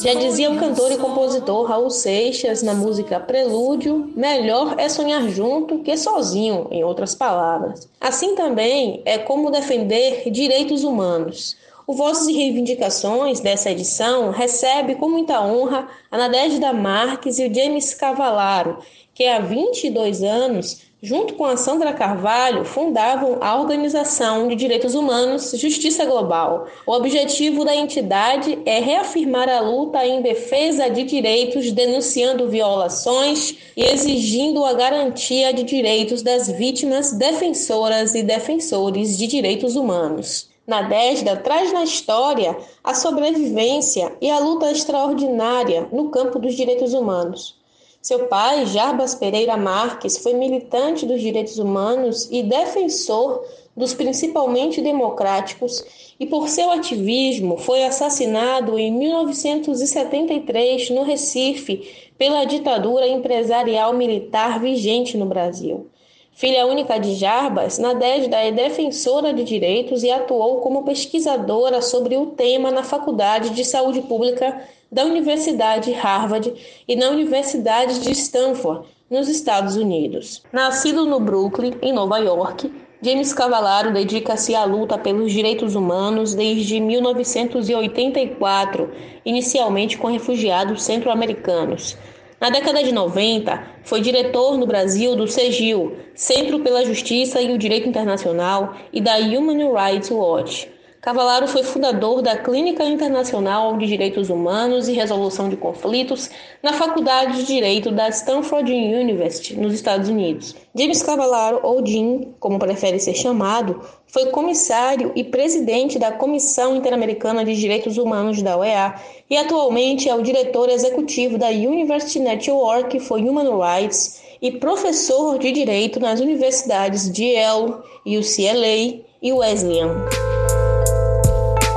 Já dizia o cantor e compositor Raul Seixas na música Prelúdio: melhor é sonhar junto que sozinho, em outras palavras. Assim também é como defender direitos humanos. O Vozes e Reivindicações dessa edição recebe com muita honra a Nadежda Marques e o James Cavalaro, que há 22 anos, junto com a Sandra Carvalho, fundavam a Organização de Direitos Humanos Justiça Global. O objetivo da entidade é reafirmar a luta em defesa de direitos, denunciando violações e exigindo a garantia de direitos das vítimas, defensoras e defensores de direitos humanos. Nadesda traz na história a sobrevivência e a luta extraordinária no campo dos direitos humanos. Seu pai, Jarbas Pereira Marques, foi militante dos direitos humanos e defensor dos principalmente democráticos, e por seu ativismo foi assassinado em 1973 no Recife pela ditadura empresarial militar vigente no Brasil. Filha única de Jarbas, Nadejda é defensora de direitos e atuou como pesquisadora sobre o tema na Faculdade de Saúde Pública da Universidade Harvard e na Universidade de Stanford, nos Estados Unidos. Nascido no Brooklyn, em Nova York, James Cavallaro dedica-se à luta pelos direitos humanos desde 1984, inicialmente com refugiados centro-americanos. Na década de 90, foi diretor no Brasil do CEGIL, Centro pela Justiça e o Direito Internacional, e da Human Rights Watch. Cavalaro foi fundador da Clínica Internacional de Direitos Humanos e Resolução de Conflitos na Faculdade de Direito da Stanford University, nos Estados Unidos. James Cavalaro, ou Jim, como prefere ser chamado, foi comissário e presidente da Comissão Interamericana de Direitos Humanos da OEA e atualmente é o diretor executivo da University Network for Human Rights e professor de direito nas universidades de Yale, UCLA e Wesleyan.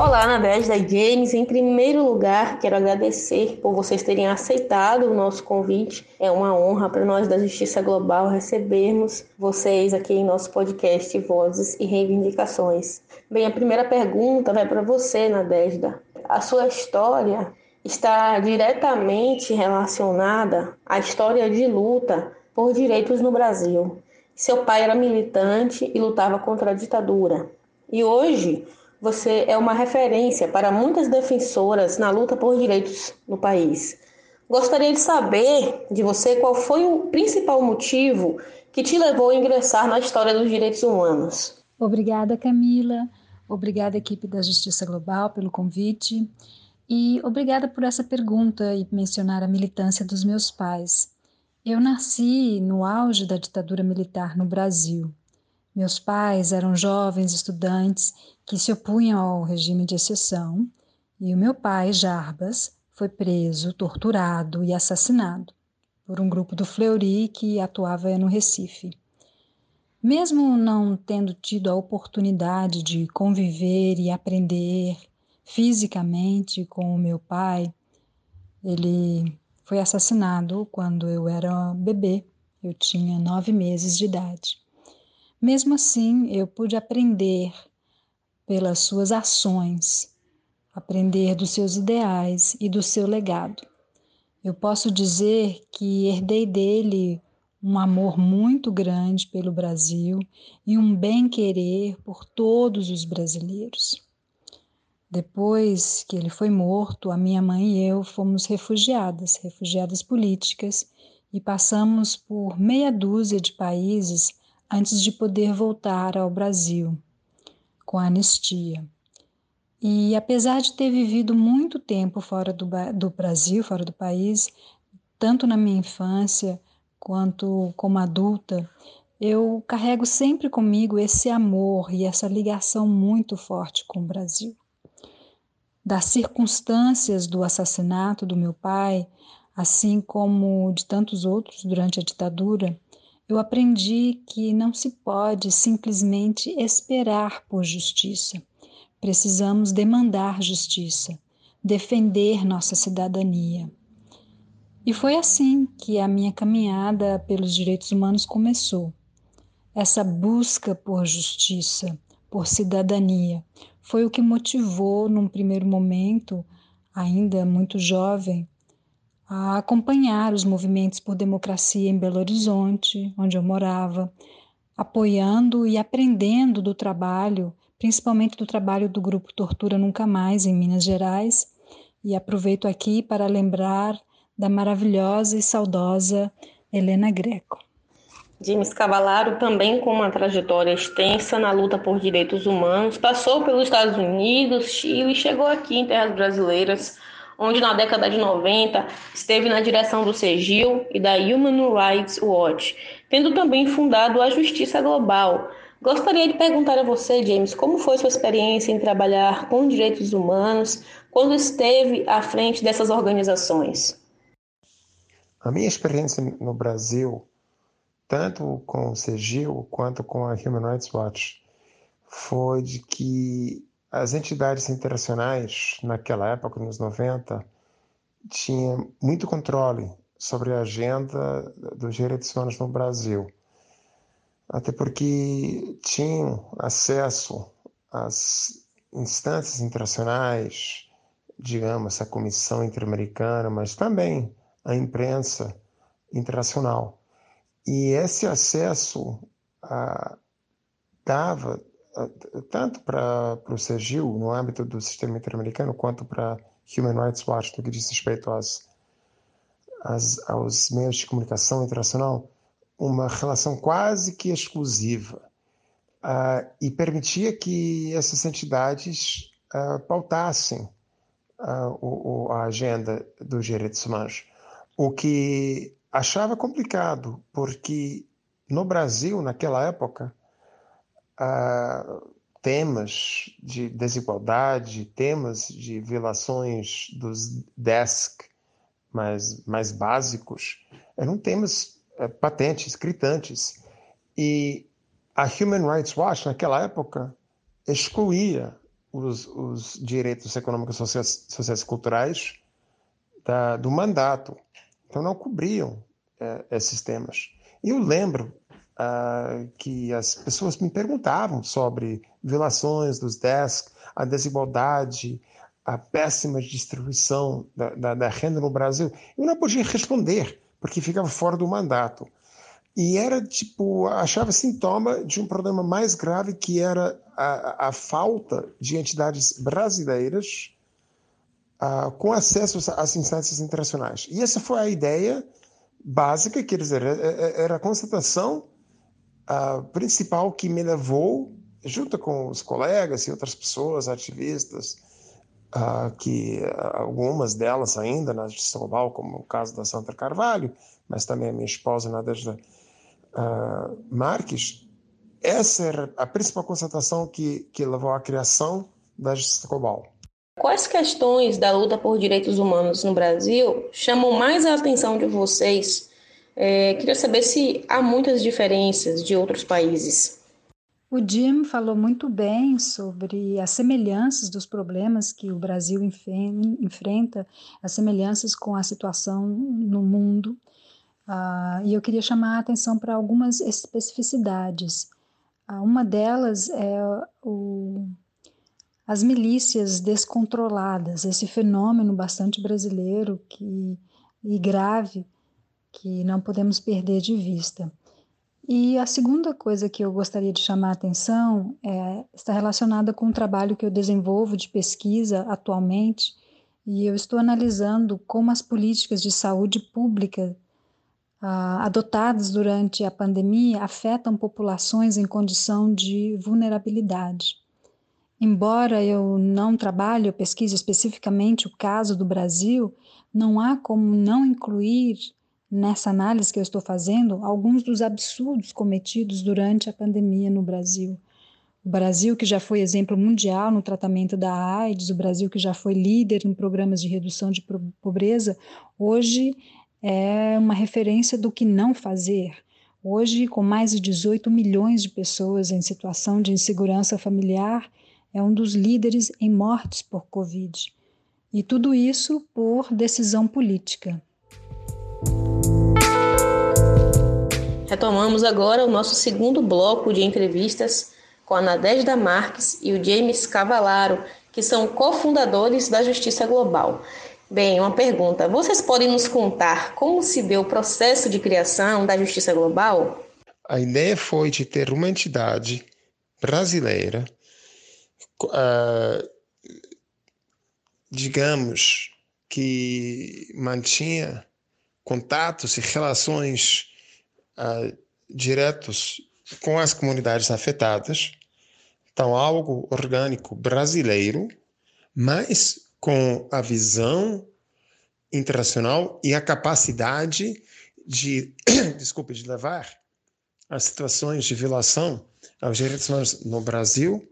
Olá, Nadege e James. Em primeiro lugar, quero agradecer por vocês terem aceitado o nosso convite. É uma honra para nós da Justiça Global recebermos vocês aqui em nosso podcast Vozes e Reivindicações. Bem, a primeira pergunta vai para você, Nadejda. A sua história está diretamente relacionada à história de luta por direitos no Brasil. Seu pai era militante e lutava contra a ditadura. E hoje, você é uma referência para muitas defensoras na luta por direitos no país. Gostaria de saber de você qual foi o principal motivo que te levou a ingressar na história dos direitos humanos. Obrigada, Camila. Obrigada, equipe da Justiça Global, pelo convite. E obrigada por essa pergunta e mencionar a militância dos meus pais. Eu nasci no auge da ditadura militar no Brasil. Meus pais eram jovens estudantes que se opunham ao regime de exceção, e o meu pai, Jarbas, foi preso, torturado e assassinado por um grupo do Fleury que atuava no Recife. Mesmo não tendo tido a oportunidade de conviver e aprender fisicamente com o meu pai, ele foi assassinado quando eu era bebê, eu tinha nove meses de idade. Mesmo assim, eu pude aprender pelas suas ações, aprender dos seus ideais e do seu legado. Eu posso dizer que herdei dele um amor muito grande pelo Brasil e um bem-querer por todos os brasileiros. Depois que ele foi morto, a minha mãe e eu fomos refugiadas, refugiadas políticas, e passamos por meia dúzia de países antes de poder voltar ao Brasil com a anistia. E apesar de ter vivido muito tempo fora do, do Brasil, fora do país, tanto na minha infância quanto como adulta, eu carrego sempre comigo esse amor e essa ligação muito forte com o Brasil. Das circunstâncias do assassinato do meu pai, assim como de tantos outros durante a ditadura, eu aprendi que não se pode simplesmente esperar por justiça. Precisamos demandar justiça, defender nossa cidadania. E foi assim que a minha caminhada pelos direitos humanos começou. Essa busca por justiça, por cidadania, foi o que motivou, num primeiro momento, ainda muito jovem, a acompanhar os movimentos por democracia em Belo Horizonte, onde eu morava, apoiando e aprendendo do trabalho, principalmente do trabalho do grupo Tortura Nunca Mais em Minas Gerais, e aproveito aqui para lembrar da maravilhosa e saudosa Helena Greco. James Cavallaro, também com uma trajetória extensa na luta por direitos humanos, passou pelos Estados Unidos, Chile e chegou aqui em terras brasileiras, onde na década de 90 esteve na direção do CEGIL e da Human Rights Watch, tendo também fundado a Justiça Global. Gostaria de perguntar a você, James, como foi sua experiência em trabalhar com direitos humanos quando esteve à frente dessas organizações? A minha experiência no Brasil, tanto com o CEGIL quanto com a Human Rights Watch, foi de que as entidades internacionais, naquela época, nos 90, tinham muito controle sobre a agenda dos direitos humanos no Brasil. Até porque tinham acesso às instâncias internacionais, digamos, a Comissão Interamericana, mas também a imprensa internacional. E esse acesso ah, dava tanto para o CEGIL, no âmbito do sistema interamericano, quanto para Human Rights Watch, no que diz respeito às, às, aos meios de comunicação internacional, uma relação quase que exclusiva. Uh, e permitia que essas entidades uh, pautassem uh, o, a agenda dos direitos humanos o que achava complicado, porque no Brasil, naquela época, uh, temas de desigualdade, temas de violações dos DESC mais, mais básicos, eram temas uh, patentes, gritantes. E a Human Rights Watch, naquela época, excluía os, os direitos econômicos, sociais, sociais e culturais da, do mandato. Então não cobriam é, esses temas. E eu lembro ah, que as pessoas me perguntavam sobre violações dos DESC, a desigualdade, a péssima distribuição da, da, da renda no Brasil. Eu não podia responder, porque ficava fora do mandato. E era tipo, achava sintoma de um problema mais grave que era a, a falta de entidades brasileiras uh, com acesso às instâncias internacionais. E essa foi a ideia básica, quer dizer, é, é, era a constatação uh, principal que me levou, junto com os colegas e outras pessoas, ativistas, uh, que algumas delas ainda na justiça global, como o caso da Sandra Carvalho, mas também a minha esposa, Nadejda uh, Marques, essa era a principal constatação que, que levou à criação da justiça global. Quais questões da luta por direitos humanos no Brasil chamam mais a atenção de vocês? É, queria saber se há muitas diferenças de outros países. O Jim falou muito bem sobre as semelhanças dos problemas que o Brasil enfrenta, as semelhanças com a situação no mundo. Uh, e eu queria chamar a atenção para algumas especificidades. Uh, uma delas é o as milícias descontroladas, esse fenômeno bastante brasileiro que, e grave que não podemos perder de vista. E a segunda coisa que eu gostaria de chamar a atenção é, está relacionada com o trabalho que eu desenvolvo de pesquisa atualmente, e eu estou analisando como as políticas de saúde pública ah, adotadas durante a pandemia afetam populações em condição de vulnerabilidade. Embora eu não trabalhe ou pesquise especificamente o caso do Brasil, não há como não incluir nessa análise que eu estou fazendo alguns dos absurdos cometidos durante a pandemia no Brasil. O Brasil, que já foi exemplo mundial no tratamento da AIDS, o Brasil, que já foi líder em programas de redução de pobreza, hoje é uma referência do que não fazer. Hoje, com mais de 18 milhões de pessoas em situação de insegurança familiar, é um dos líderes em mortes por Covid. E tudo isso por decisão política. Retomamos agora o nosso segundo bloco de entrevistas com a Nadежda Marques e o James Cavalaro, que são cofundadores da Justiça Global. Bem, uma pergunta: vocês podem nos contar como se deu o processo de criação da Justiça Global? A ideia foi de ter uma entidade brasileira, uh, digamos, que mantinha contatos e relações uh, diretos com as comunidades afetadas. Então, algo orgânico brasileiro, mas com a visão internacional e a capacidade de, desculpe, de levar as situações de violação aos direitos humanos no Brasil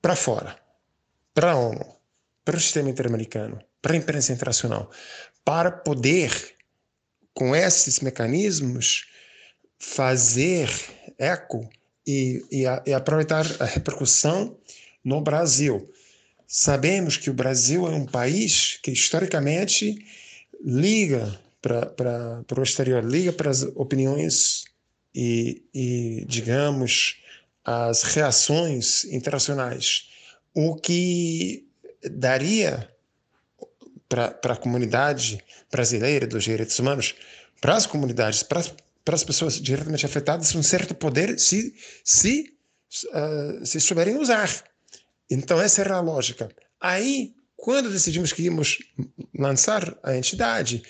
para fora, para a ONU, para o sistema interamericano, para a imprensa internacional, para poder, com esses mecanismos, fazer eco e, e, a, e aproveitar a repercussão no Brasil. Sabemos que o Brasil é um país que historicamente liga para o exterior, liga para as opiniões e, e, digamos, as reações internacionais, o que daria para a comunidade brasileira dos direitos humanos, para as comunidades, para, as pessoas diretamente afetadas, um certo poder se, se, uh, se souberem usar. Então, essa era a lógica. Aí, quando decidimos que íamos lançar a entidade,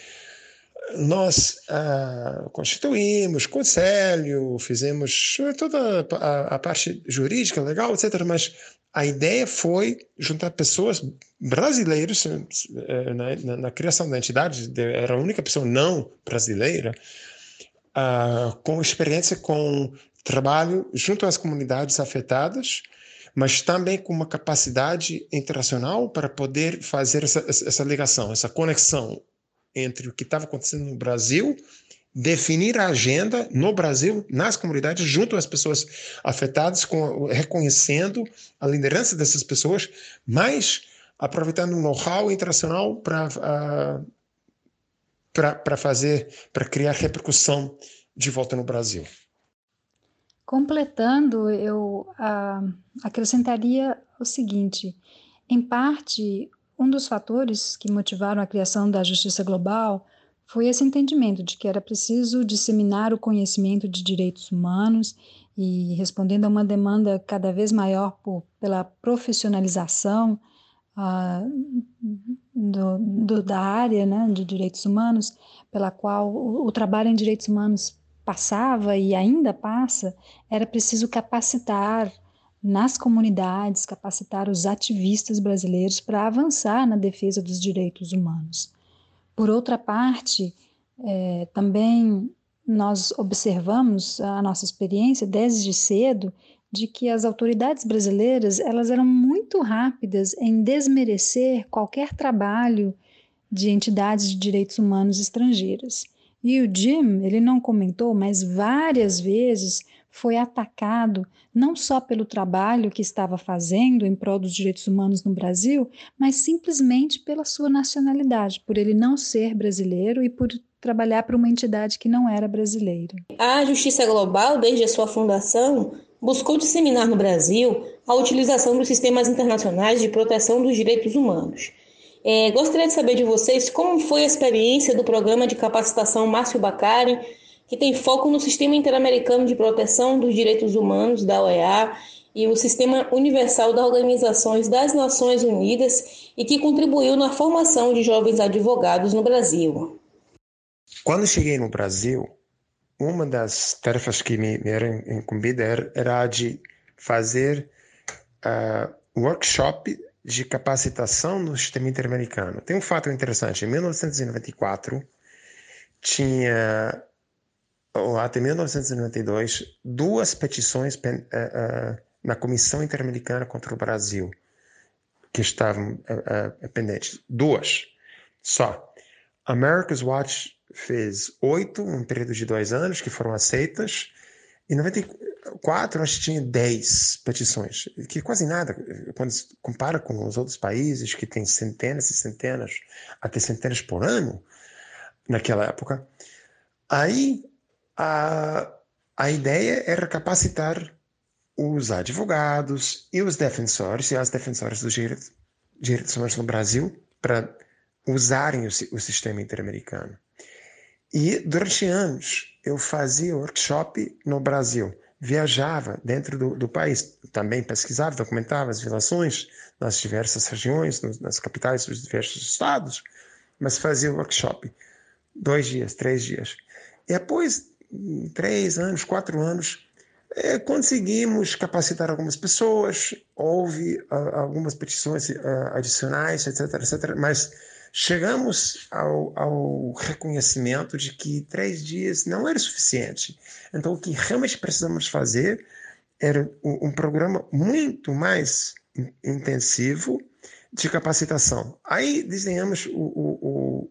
nós ah, constituímos conselho, fizemos toda a, a, parte jurídica, legal, etc. Mas a ideia foi juntar pessoas brasileiras eh, na, na, na criação da entidade, era a única pessoa não brasileira, ah, com experiência com trabalho junto às comunidades afetadas, mas também com uma capacidade internacional para poder fazer essa, essa ligação, essa conexão entre o que estava acontecendo no Brasil, definir a agenda no Brasil, nas comunidades, junto às pessoas afetadas, com, reconhecendo a liderança dessas pessoas, mas aproveitando o know-how internacional para uh, para fazer, para criar repercussão de volta no Brasil. Completando, eu uh, acrescentaria o seguinte: em parte, um dos fatores que motivaram a criação da Justiça Global foi esse entendimento de que era preciso disseminar o conhecimento de direitos humanos e respondendo a uma demanda cada vez maior por, pela profissionalização uh, do, do, da área né, de direitos humanos, pela qual o, o trabalho em direitos humanos passava e ainda passa, era preciso capacitar nas comunidades, capacitar os ativistas brasileiros para avançar na defesa dos direitos humanos. Por outra parte, é, também nós observamos a nossa experiência desde cedo de que as autoridades brasileiras elas eram muito rápidas em desmerecer qualquer trabalho de entidades de direitos humanos estrangeiras. E o Jim, ele não comentou, mas várias vezes foi atacado não só pelo trabalho que estava fazendo em prol dos direitos humanos no Brasil, mas simplesmente pela sua nacionalidade, por ele não ser brasileiro e por trabalhar para uma entidade que não era brasileira. A Justiça Global, desde a sua fundação, buscou disseminar no Brasil a utilização dos sistemas internacionais de proteção dos direitos humanos. É, gostaria de saber de vocês como foi a experiência do programa de capacitação Márcio Bacari que tem foco no Sistema Interamericano de Proteção dos Direitos Humanos, da OEA, e o Sistema Universal das Organizações das Nações Unidas e que contribuiu na formação de jovens advogados no Brasil. Quando cheguei no Brasil, uma das tarefas que me, me era incumbida era, a de fazer uh, workshop de capacitação no sistema interamericano. Tem um fato interessante: em 1994 tinha até 1992, duas petições uh, uh, na Comissão Interamericana contra o Brasil que estavam uh, pendentes. Duas, só. America's Watch fez oito, um período de dois anos, que foram aceitas. Em 94, nós tinha dez petições, que quase nada, quando se compara com os outros países que têm centenas e centenas, até centenas por ano, naquela época. Aí a, a ideia era capacitar os advogados e os defensores e as defensoras dos direitos, direitos humanos no Brasil para usarem o, o sistema interamericano. E durante anos eu fazia workshop no Brasil, viajava dentro do, do país, também pesquisava, documentava as violações nas diversas regiões, nas capitais dos diversos estados, mas fazia workshop dois dias, três dias. E depois, três anos, quatro anos, é, conseguimos capacitar algumas pessoas, houve uh, algumas petições uh, adicionais, etc, etc, mas chegamos ao, ao, reconhecimento de que três dias não era suficiente. Então, o que realmente precisamos fazer era um, um programa muito mais intensivo de capacitação. Aí desenhamos o, o, o,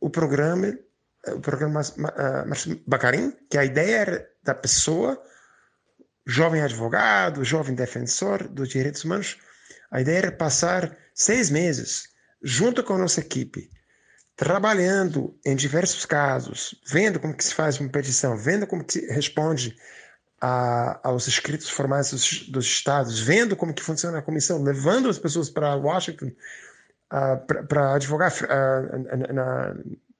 o programa, o programa uh, Bacarim, que a ideia era da pessoa jovem advogado, jovem defensor dos direitos humanos. A ideia era passar seis meses junto com a nossa equipe, trabalhando em diversos casos, vendo como que se faz uma petição, vendo como que se responde a, aos escritos formais dos, dos, estados, vendo como que funciona a comissão, levando as pessoas para Washington uh, para advogar uh, na,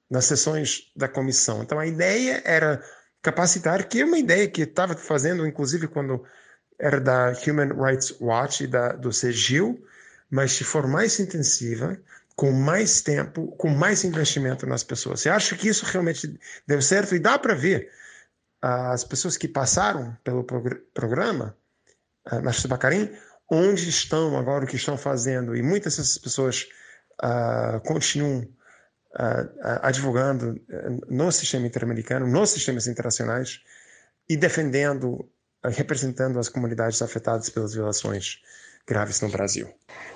nas sessões da comissão. Então a ideia era capacitar, que é uma ideia que estava fazendo, inclusive, quando era da Human Rights Watch e da, do CEGIL, mas de forma mais intensiva, com mais tempo, com mais investimento nas pessoas. Você acha que isso realmente deu certo? E dá para ver as pessoas que passaram pelo programa, uh, Bacarim, onde estão agora, o que estão fazendo. E muitas dessas pessoas uh, continuam advogando eh, no sistema interamericano, nos sistemas internacionais e defendendo, eh, representando as comunidades afetadas pelas violações graves no Brasil.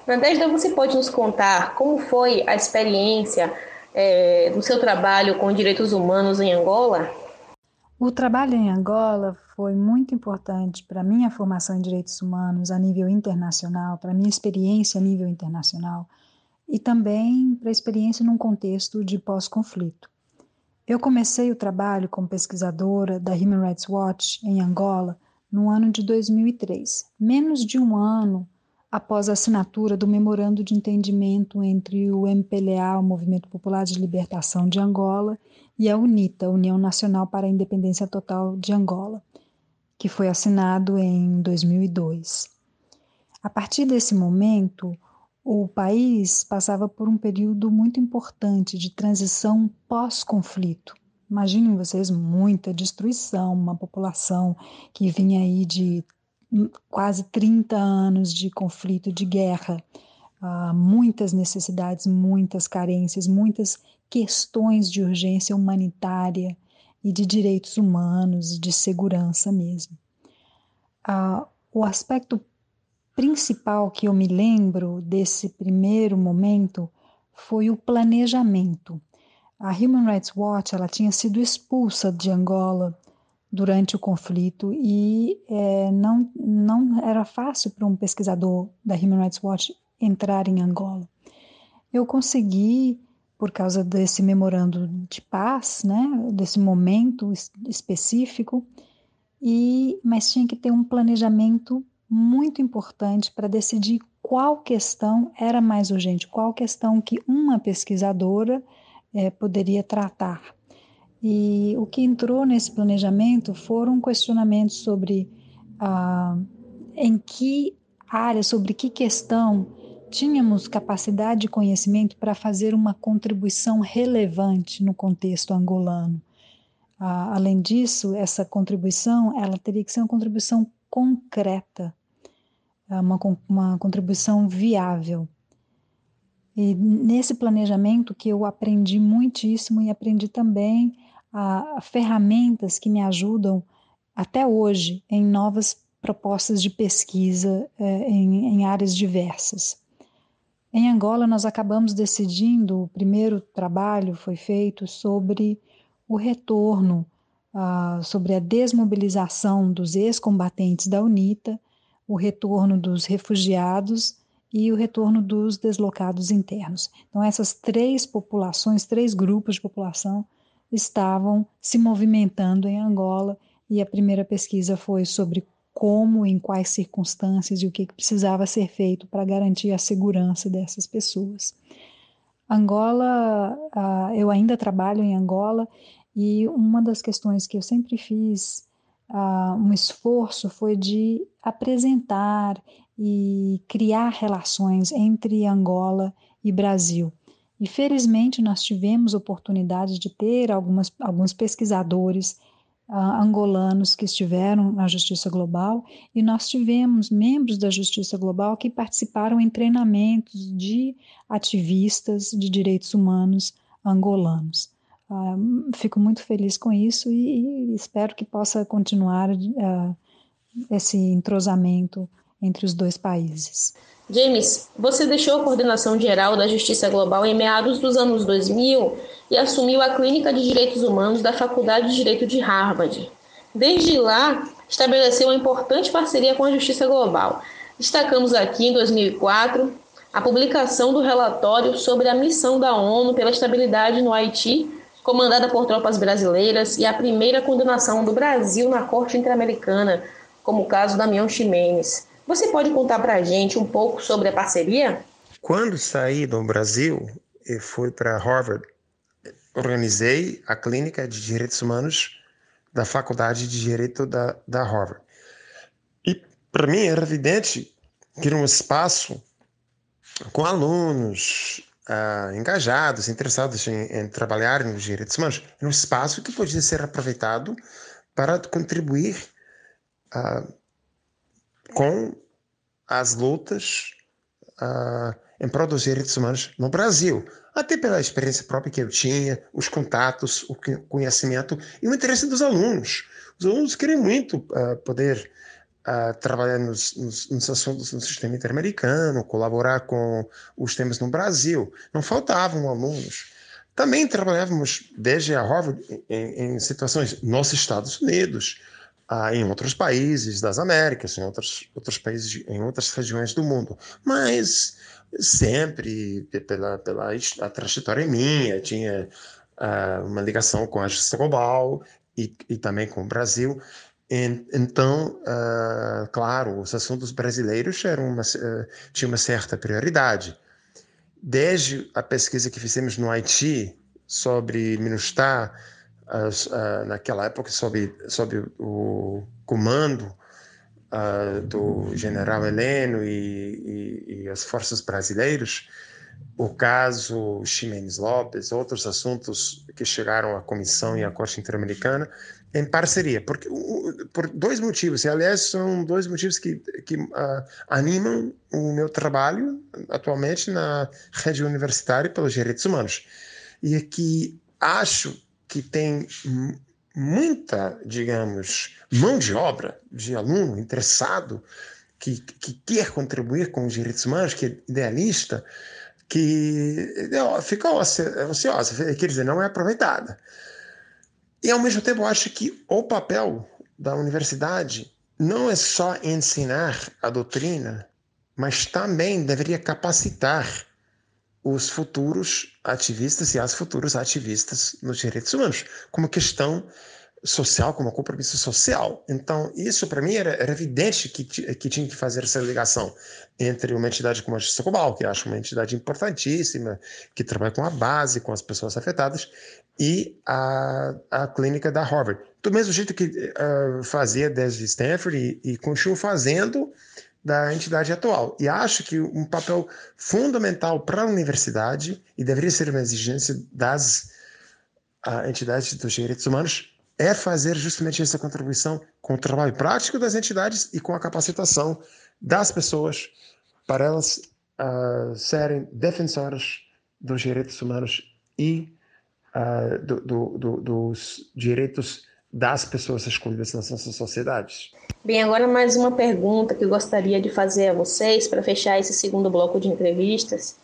Nadежda, você pode nos contar como foi a experiência é, do seu trabalho com direitos humanos em Angola? O trabalho em Angola foi muito importante para a minha formação em direitos humanos a nível internacional, para a minha experiência a nível internacional e também para a experiência num contexto de pós-conflito. Eu comecei o trabalho como pesquisadora da Human Rights Watch em Angola no ano de 2003, menos de um ano após a assinatura do Memorando de Entendimento entre o MPLA, o Movimento Popular de Libertação de Angola, e a UNITA, União Nacional para a Independência Total de Angola, que foi assinado em 2002. A partir desse momento, o país passava por um período muito importante de transição pós-conflito. Imaginem vocês muita destruição, uma população que vinha aí de quase 30 anos de conflito, de guerra, uh, muitas necessidades, muitas carências, muitas questões de urgência humanitária e de direitos humanos, de segurança mesmo. Uh, o aspecto principal que eu me lembro desse primeiro momento foi o planejamento. A Human Rights Watch ela tinha sido expulsa de Angola durante o conflito e é, não, não era fácil para um pesquisador da Human Rights Watch entrar em Angola. Eu consegui, por causa desse memorando de paz, né, desse momento específico, e mas tinha que ter um planejamento muito importante para decidir qual questão era mais urgente, qual questão que uma pesquisadora é, poderia tratar. E o que entrou nesse planejamento foram questionamentos sobre ah, em que área, sobre que questão tínhamos capacidade e conhecimento para fazer uma contribuição relevante no contexto angolano. Ah, além disso, essa contribuição ela teria que ser uma contribuição concreta, uma, uma contribuição viável. E nesse planejamento que eu aprendi muitíssimo e aprendi também a, a ferramentas que me ajudam até hoje em novas propostas de pesquisa é, em, em áreas diversas. Em Angola, nós acabamos decidindo, o primeiro trabalho foi feito sobre o retorno, uh, sobre a desmobilização dos ex-combatentes da UNITA o retorno dos refugiados e o retorno dos deslocados internos. Então, essas três populações, três grupos de população estavam se movimentando em Angola e a primeira pesquisa foi sobre como, em quais circunstâncias e o que precisava ser feito para garantir a segurança dessas pessoas. Angola, uh, eu ainda trabalho em Angola e uma das questões que eu sempre fiz uh, um esforço foi de apresentar e criar relações entre Angola e Brasil. E felizmente nós tivemos oportunidade de ter algumas, alguns pesquisadores uh, angolanos que estiveram na Justiça Global e nós tivemos membros da Justiça Global que participaram em treinamentos de ativistas de direitos humanos angolanos. Uh, fico muito feliz com isso e, e espero que possa continuar uh, esse entrosamento entre os dois países. James, você deixou a coordenação geral da Justiça Global em meados dos anos 2000 e assumiu a Clínica de Direitos Humanos da Faculdade de Direito de Harvard. Desde lá, estabeleceu uma importante parceria com a Justiça Global. Destacamos aqui, em 2004, a publicação do relatório sobre a missão da ONU pela estabilidade no Haiti, comandada por tropas brasileiras, e a primeira condenação do Brasil na Corte Interamericana, como o caso da Mion Ximenes. Você pode contar para a gente um pouco sobre a parceria? Quando saí do Brasil e fui para Harvard, organizei a Clínica de Direitos Humanos da Faculdade de Direito da, da Harvard. E para mim era evidente que era um espaço com alunos uh, engajados, interessados em, em, trabalhar nos direitos humanos, era um espaço que podia ser aproveitado para contribuir uh, com as lutas uh, em prol dos direitos humanos no Brasil, até pela experiência própria que eu tinha, os contatos, o conhecimento e o interesse dos alunos. Os alunos querem muito uh, poder uh, trabalhar nos, nos, nos, assuntos no sistema interamericano, colaborar com os temas no Brasil. Não faltavam alunos. Também trabalhávamos desde a Harvard em, em situações nos Estados Unidos, ah, em outros países das Américas, em outros, outros países, em outras regiões do mundo. Mas sempre, pela, pela a trajetória minha, tinha ah, uma ligação com a justiça global e, e também com o Brasil. Então, uh, claro, os assuntos brasileiros uma, uh, tinham uma certa prioridade. Desde a pesquisa que fizemos no Haiti sobre MINUSTAH, uh, naquela época sob, sob o comando do general Heleno e, e, e, as forças brasileiras, o caso Ximenes Lopes, outros assuntos que chegaram à comissão e à Corte Interamericana, em parceria, porque, por dois motivos, e aliás são dois motivos que, que uh, animam o meu trabalho atualmente na rede universitária pelos direitos humanos. E é que acho que tem muita, digamos, mão de obra de aluno interessado, que, que quer contribuir com os direitos humanos, que é idealista, que fica ociosa, quer dizer, não é aproveitada. E, ao mesmo tempo, eu acho que o papel da universidade não é só ensinar a doutrina, mas também deveria capacitar os futuros ativistas e as futuras ativistas nos direitos humanos, como questão social, como compromisso social. Então, isso para mim era, era, evidente que, que tinha que fazer essa ligação entre uma entidade como a Justiça Global, que acho uma entidade importantíssima, que trabalha com a base, com as pessoas afetadas, e a, a clínica da Harvard. Do mesmo jeito que uh, fazia desde Stanford e, e continuo fazendo da entidade atual. E acho que um papel fundamental para a universidade, e deveria ser uma exigência das uh, entidades dos direitos humanos, é fazer justamente essa contribuição com o trabalho prático das entidades e com a capacitação das pessoas para elas uh, serem defensoras dos direitos humanos e uh, do, do, do, dos direitos das pessoas excluídas nas nossas sociedades. Bem, agora mais uma pergunta que eu gostaria de fazer a vocês para fechar esse segundo bloco de entrevistas.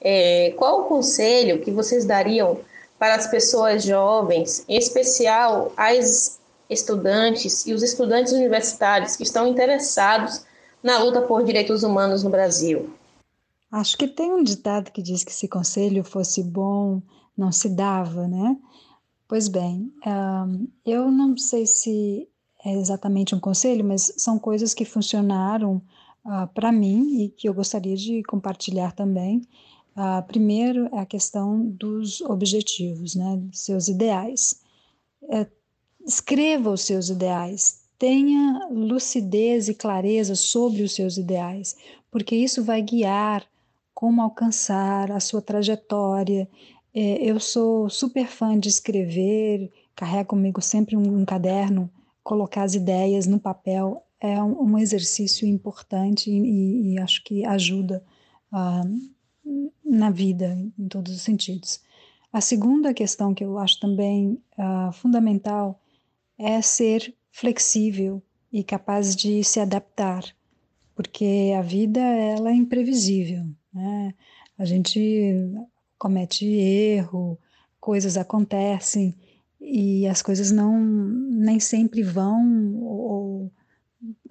É, qual o conselho que vocês dariam para as pessoas jovens, em especial as estudantes e os estudantes universitários que estão interessados na luta por direitos humanos no Brasil? Acho que tem um ditado que diz que se conselho fosse bom, não se dava, né? Pois bem, eu não sei se é exatamente um conselho, mas são coisas que funcionaram uh, para mim e que eu gostaria de compartilhar também. Uh, primeiro é a questão dos objetivos, né, seus ideais. É, escreva os seus ideais, tenha lucidez e clareza sobre os seus ideais, porque isso vai guiar como alcançar a sua trajetória. É, eu sou super fã de escrever, carrego comigo sempre um, um caderno, colocar as ideias no papel é um, um exercício importante e, e, acho que ajuda uh, na vida em todos os sentidos. A segunda questão que eu acho também uh, fundamental é ser flexível e capaz de se adaptar, porque a vida ela é imprevisível, né? A gente comete erro, coisas acontecem e as coisas não nem sempre vão ou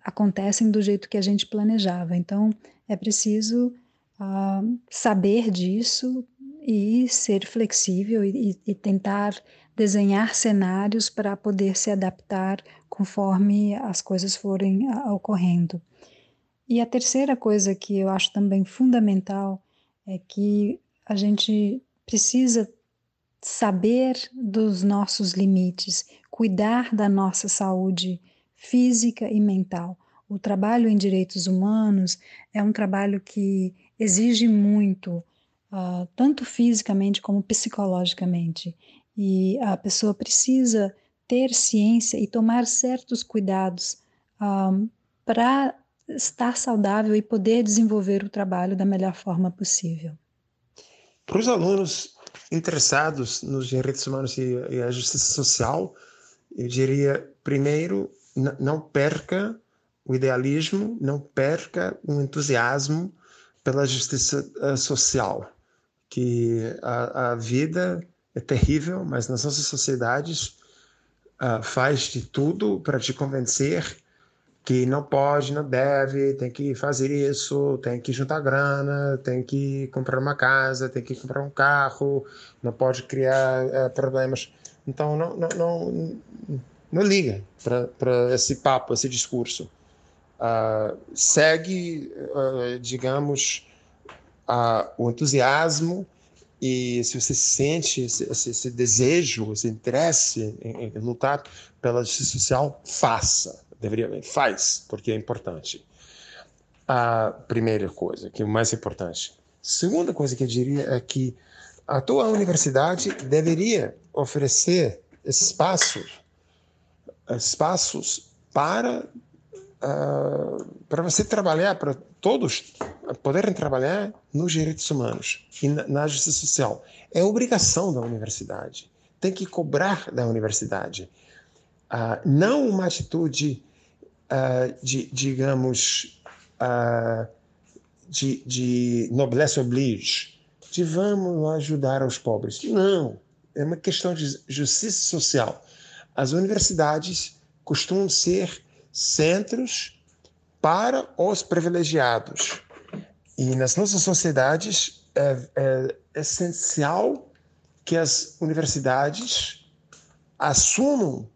acontecem do jeito que a gente planejava. Então é preciso uh, saber disso e ser flexível e, e tentar desenhar cenários para poder se adaptar conforme as coisas forem ocorrendo. E a terceira coisa que eu acho também fundamental é que a gente precisa saber dos nossos limites, cuidar da nossa saúde física e mental. O trabalho em direitos humanos é um trabalho que exige muito, uh, tanto fisicamente como psicologicamente, e a pessoa precisa ter ciência e tomar certos cuidados uh, ah, para estar saudável e poder desenvolver o trabalho da melhor forma possível. Para os alunos interessados nos direitos humanos e, e a justiça social, eu diria, primeiro, não perca o idealismo, não perca o entusiasmo pela justiça uh, social, que a, a, vida é terrível, mas nas nossas sociedades uh, faz de tudo para te convencer que não pode, não deve, tem que fazer isso, tem que juntar grana, tem que comprar uma casa, tem que comprar um carro, não pode criar uh, problemas. Então, não, não, não, não liga para esse papo, esse discurso. Uh, segue, uh, digamos, uh, o entusiasmo e se você sente esse, esse, desejo, esse interesse em, em, lutar pela justiça social, faça deveria faz, porque é importante. A primeira coisa, que é o mais importante. Segunda coisa que eu diria é que a tua universidade deveria oferecer espaços, espaços para uh, para você trabalhar, para todos poderem trabalhar nos direitos humanos e na, na justiça social. É obrigação da universidade. Tem que cobrar da universidade. Uh, não uma atitude uh, de, digamos, uh, de, de noblesse oblige, de vamos ajudar os pobres. Não, é uma questão de justiça social. As universidades costumam ser centros para os privilegiados. E nas nossas sociedades é, é essencial que as universidades assumam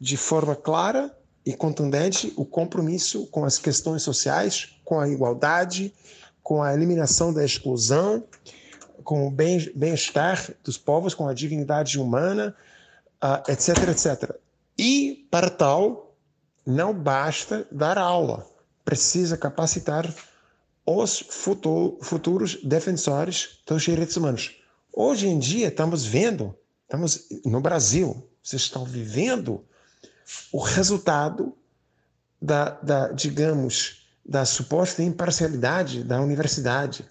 de forma clara e contundente o compromisso com as questões sociais, com a igualdade, com a eliminação da exclusão, com o bem-estar dos povos, com a dignidade humana, etc, etc. E, para tal, não basta dar aula, precisa capacitar os futuros defensores dos direitos humanos. Hoje em dia, estamos vendo, estamos no Brasil, vocês estão vivendo o resultado da, da, digamos, da suposta imparcialidade da universidade,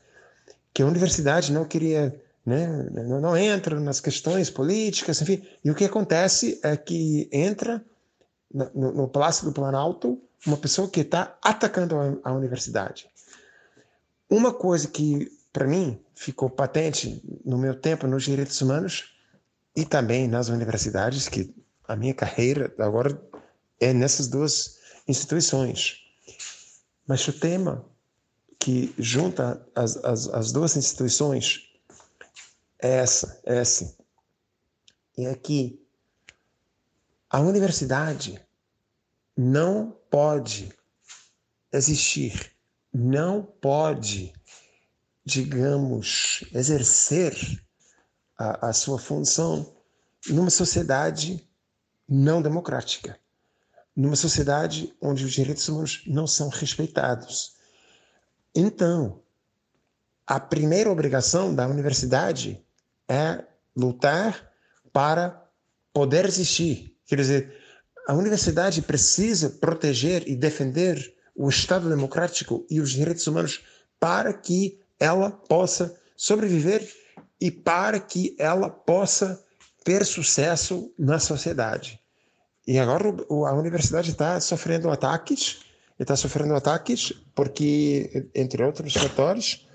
que a universidade não queria, né, não, não entra nas questões políticas, enfim. E o que acontece é que entra no, no Palácio do Planalto uma pessoa que está atacando a, a universidade. Uma coisa que, para mim, ficou patente no meu tempo nos direitos humanos e também nas universidades, que a minha carreira agora é nessas duas instituições. Mas o tema que junta as, as, as duas instituições é essa, é esse. E é que a universidade não pode existir, não pode, digamos, exercer a, a sua função numa sociedade não democrática, numa sociedade onde os direitos humanos não são respeitados. Então, a primeira obrigação da universidade é lutar para poder existir. Quer dizer, a universidade precisa proteger e defender o Estado democrático e os direitos humanos para que ela possa sobreviver e para que ela possa ter sucesso na sociedade. E agora a universidade está sofrendo ataques, está sofrendo ataques porque, entre outros fatores,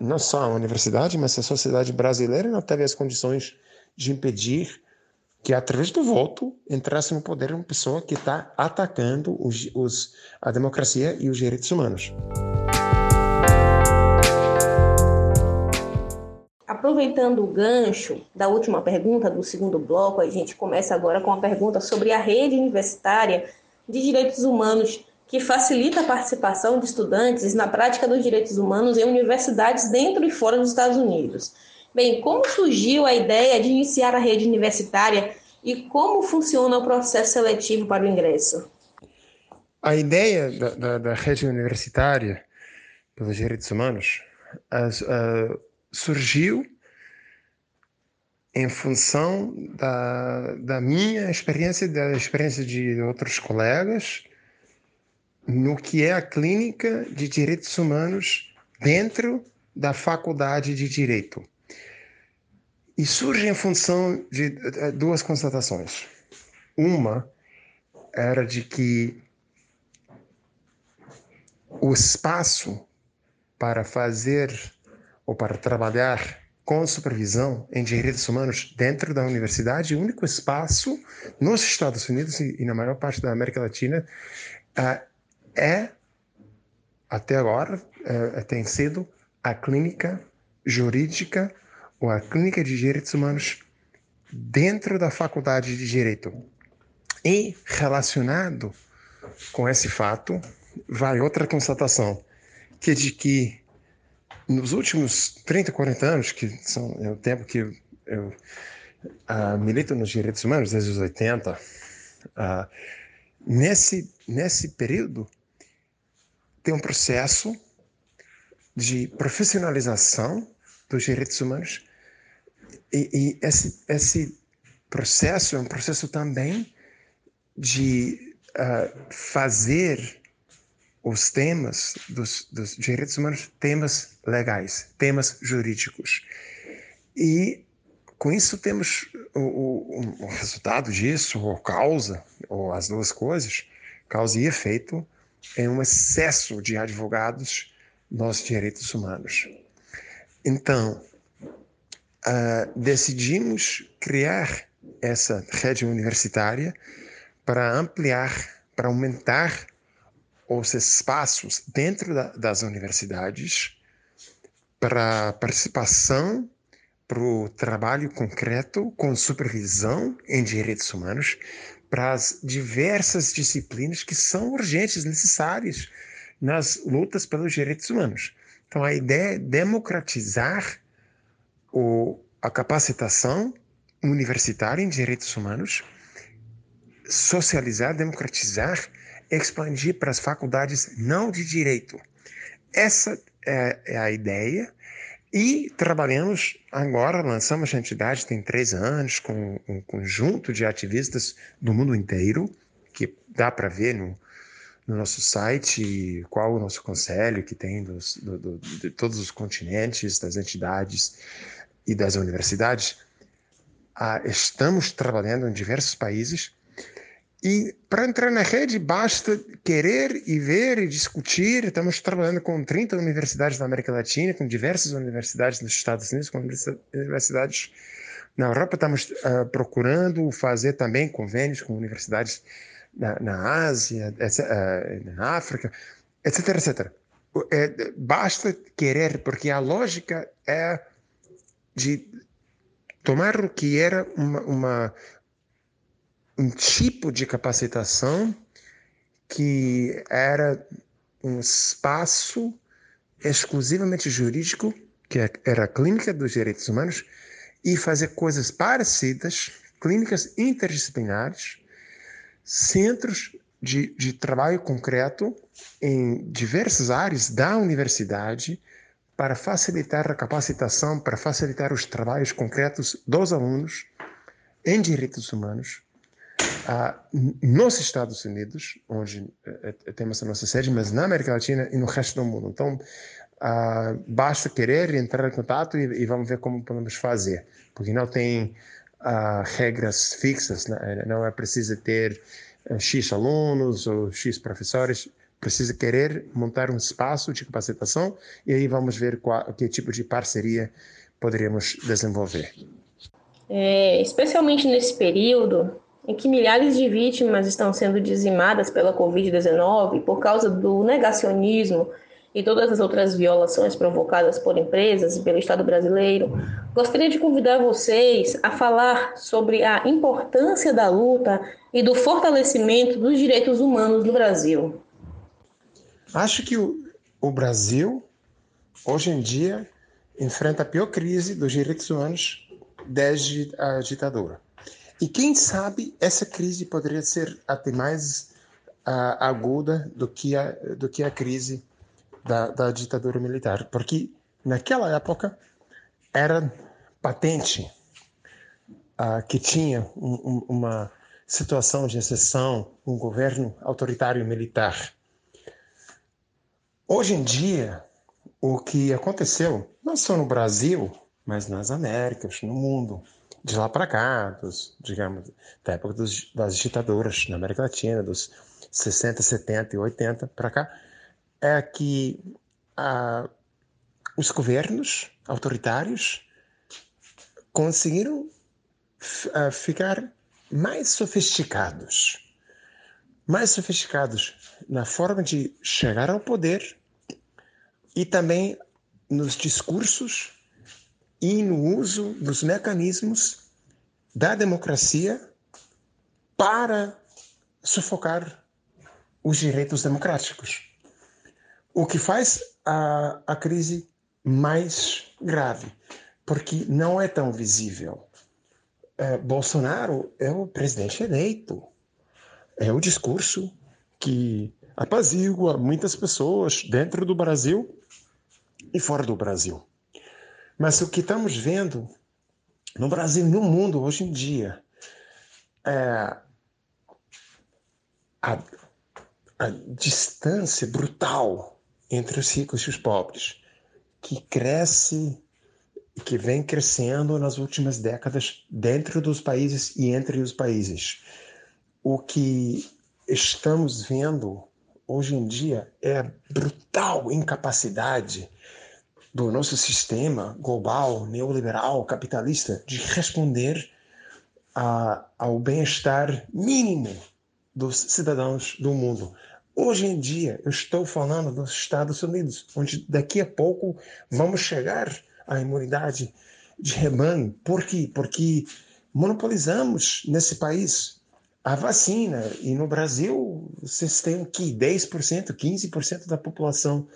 não só a universidade, mas a sociedade brasileira não teve as condições de impedir que, através do voto, entrasse no poder uma pessoa que está atacando os, os, a democracia e os direitos humanos. Aproveitando o gancho da última pergunta do segundo bloco, a gente começa agora com a pergunta sobre a rede universitária de direitos humanos que facilita a participação de estudantes na prática dos direitos humanos em universidades dentro e fora dos Estados Unidos. Bem, como surgiu a ideia de iniciar a rede universitária e como funciona o processo seletivo para o ingresso? A ideia da, da, da rede universitária pelos direitos humanos uh, surgiu em função da, da minha experiência, da experiência de outros colegas, no que é a clínica de direitos humanos dentro da faculdade de direito. E surge em função de eh, duas constatações. Uma era de que o espaço para fazer ou para trabalhar com supervisão em direitos humanos dentro da universidade, o único espaço nos Estados Unidos e, na maior parte da América Latina uh, é, até agora, uh, tem sido a clínica jurídica ou a clínica de direitos humanos dentro da faculdade de direito. E relacionado com esse fato, vai outra constatação, que é de que nos últimos 30, 40 anos, que são é o tempo que eu, uh, milito nos direitos humanos, desde os 80, uh, ah, nesse, nesse período, tem um processo de profissionalização dos direitos humanos. E, e esse, esse processo é um processo também de uh, fazer os temas dos, dos direitos humanos temas legais, temas jurídicos. E com isso temos o, o, o, resultado disso, ou causa, ou as duas coisas, causa e efeito, é um excesso de advogados nos direitos humanos. Então, uh, decidimos criar essa rede universitária para ampliar, para aumentar os espaços dentro da, das universidades para participação para o trabalho concreto com supervisão em direitos humanos para as diversas disciplinas que são urgentes, necessárias nas lutas pelos direitos humanos. Então, a ideia é democratizar o, a capacitação universitária em direitos humanos, socializar, democratizar expandir para as faculdades não de direito. Essa é, é a ideia. E trabalhamos agora, lançamos a entidade tem três anos, com um conjunto de ativistas do mundo inteiro, que dá para ver no, no, nosso site qual o nosso conselho que tem dos, do, do, de todos os continentes, das entidades e das universidades. Ah, estamos trabalhando em diversos países e para entrar na rede basta querer e ver e discutir. Estamos trabalhando com 30 universidades da América Latina, com diversas universidades nos Estados Unidos, com universidades na Europa. Estamos uh, procurando fazer também convênios com universidades na, na Ásia, uh, na África, etc, etc. É, basta querer, porque a lógica é de tomar o que era uma, uma um tipo de capacitação que era um espaço exclusivamente jurídico, que é, era a Clínica dos Direitos Humanos, e fazer coisas parecidas, clínicas interdisciplinares, centros de, de trabalho concreto em diversas áreas da universidade para facilitar a capacitação, para facilitar os trabalhos concretos dos alunos em direitos humanos uh, nos Estados Unidos, onde uh, temos a nossa sede, mas na América Latina e no resto do mundo. Então, uh, basta querer entrar em contato e, e, vamos ver como podemos fazer, porque não tem regras fixas, né? não é preciso ter X alunos ou X professores, precisa querer montar um espaço de capacitação e aí vamos ver qual, que tipo de parceria poderíamos desenvolver. É, especialmente nesse período em que milhares de vítimas estão sendo dizimadas pela Covid-19 por causa do negacionismo e todas as outras violações provocadas por empresas e pelo Estado brasileiro, gostaria de convidar vocês a falar sobre a importância da luta e do fortalecimento dos direitos humanos no Brasil. Acho que o, o Brasil, hoje em dia, enfrenta a pior crise dos direitos humanos desde a ditadura. E quem sabe essa crise poderia ser até mais uh, aguda do que a, do que a crise da, da ditadura militar, porque naquela época era patente uh, que tinha um, um, uma situação de exceção, um governo autoritário militar. Hoje em dia, o que aconteceu, não só no Brasil, mas nas Américas, no mundo, de lá para cá, dos, digamos, da época dos, das ditaduras na América Latina, dos 60, 70 e 80 para cá, é que ah, os governos autoritários conseguiram ah, ficar mais sofisticados mais sofisticados na forma de chegar ao poder e também nos discursos e no uso dos mecanismos da democracia para sufocar os direitos democráticos. O que faz a, a crise mais grave, porque não é tão visível. É, Bolsonaro é o presidente eleito. É o discurso que apazigua muitas pessoas dentro do Brasil e fora do Brasil. Mas o que estamos vendo no Brasil e no mundo hoje em dia é a, a distância brutal entre os ricos e os pobres, que cresce que vem crescendo nas últimas décadas dentro dos países e entre os países. O que estamos vendo hoje em dia é a brutal incapacidade do nosso sistema global, neoliberal, capitalista, de responder a, ao bem-estar mínimo dos cidadãos do mundo. Hoje em dia, eu estou falando dos Estados Unidos, onde daqui a pouco vamos chegar à imunidade de rebanho. Por quê? Porque monopolizamos nesse país a vacina. E no Brasil, vocês têm que 10%, 15% da população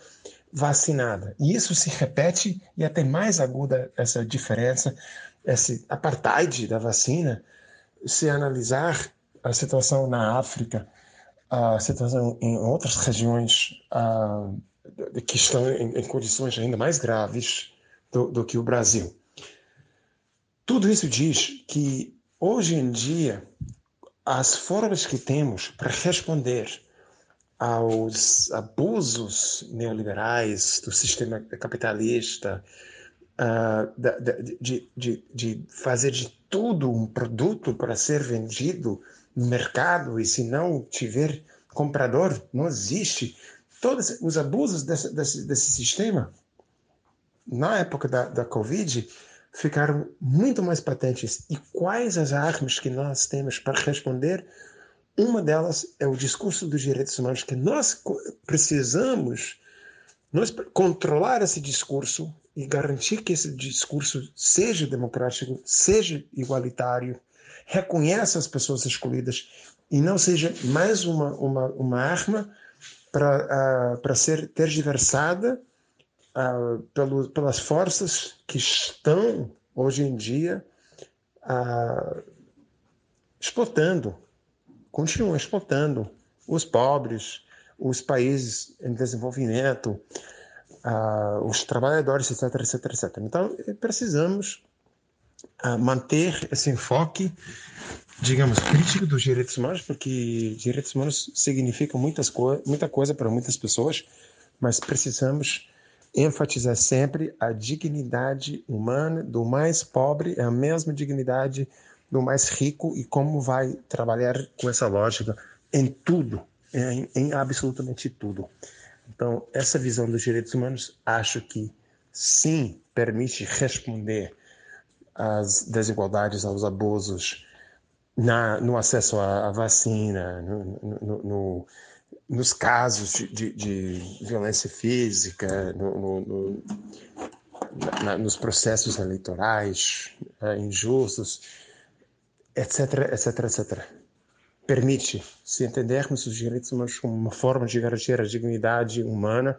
vacinada. E isso se repete e até mais aguda essa diferença, esse apartheid da vacina, se analisar a situação na África, a situação em outras regiões que estão em, em, condições ainda mais graves do, do que o Brasil. Tudo isso diz que hoje em dia as formas que temos para responder aos abusos neoliberais do sistema capitalista, uh, de, de, de fazer de tudo um produto para ser vendido no mercado e se não tiver comprador, não existe. Todos os abusos desse, desse, desse sistema, na época da, da Covid, ficaram muito mais patentes. E quais as armas que nós temos para responder uma delas é o discurso dos direitos humanos, que nós precisamos nós controlar esse discurso e garantir que esse discurso seja democrático, seja igualitário, reconheça as pessoas escolhidas, e não seja mais uma, uma, uma arma para uh, ser tergiversada uh, pelo, pelas forças que estão hoje em dia uh, explotando, continuam explotando os pobres, os países em desenvolvimento, uh, os trabalhadores, etc, etc, etc. Então, precisamos uh, manter esse enfoque, digamos, crítico dos direitos humanos, porque direitos humanos significam muitas co muita coisa para muitas pessoas, mas precisamos enfatizar sempre a dignidade humana do mais pobre, é a mesma dignidade do mais rico e como vai trabalhar com essa lógica em tudo, em, em absolutamente tudo. Então, essa visão dos direitos humanos, acho que sim permite responder às desigualdades, aos abusos na, no acesso à, à vacina, no, no, no, nos casos de, de, de violência física, na, nos processos eleitorais é, injustos, etc, etc, etc permite, se entendermos os direitos humanos como uma forma de garantir a dignidade humana,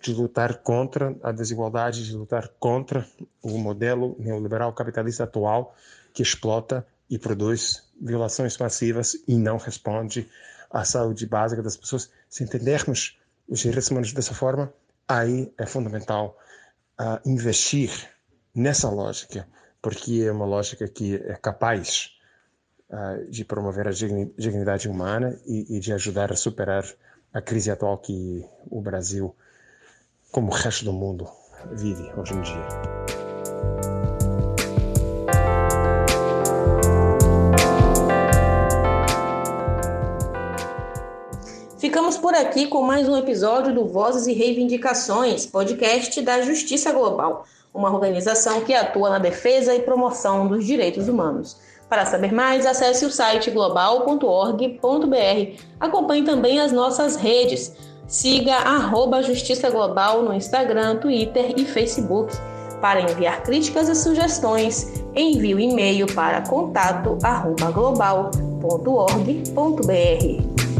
de lutar contra a desigualdade, de lutar contra o modelo neoliberal capitalista atual que explota e produz violações massivas e não responde à saúde básica das pessoas. Se entendermos os direitos humanos dessa forma, aí é fundamental uh, investir nessa lógica, porque é uma lógica que é capaz de promover a dignidade humana e, e de ajudar a superar a crise atual que o Brasil, como o resto do mundo, vive hoje em dia. Ficamos por aqui com mais um episódio do Vozes e Reivindicações, podcast da Justiça Global, uma organização que atua na defesa e promoção dos direitos humanos. Para saber mais, acesse o site global.org.br. Acompanhe também as nossas redes. Siga arroba Justiça Global no Instagram, Twitter e Facebook. Para enviar críticas e sugestões, envie o um e-mail para contato@global.org.br.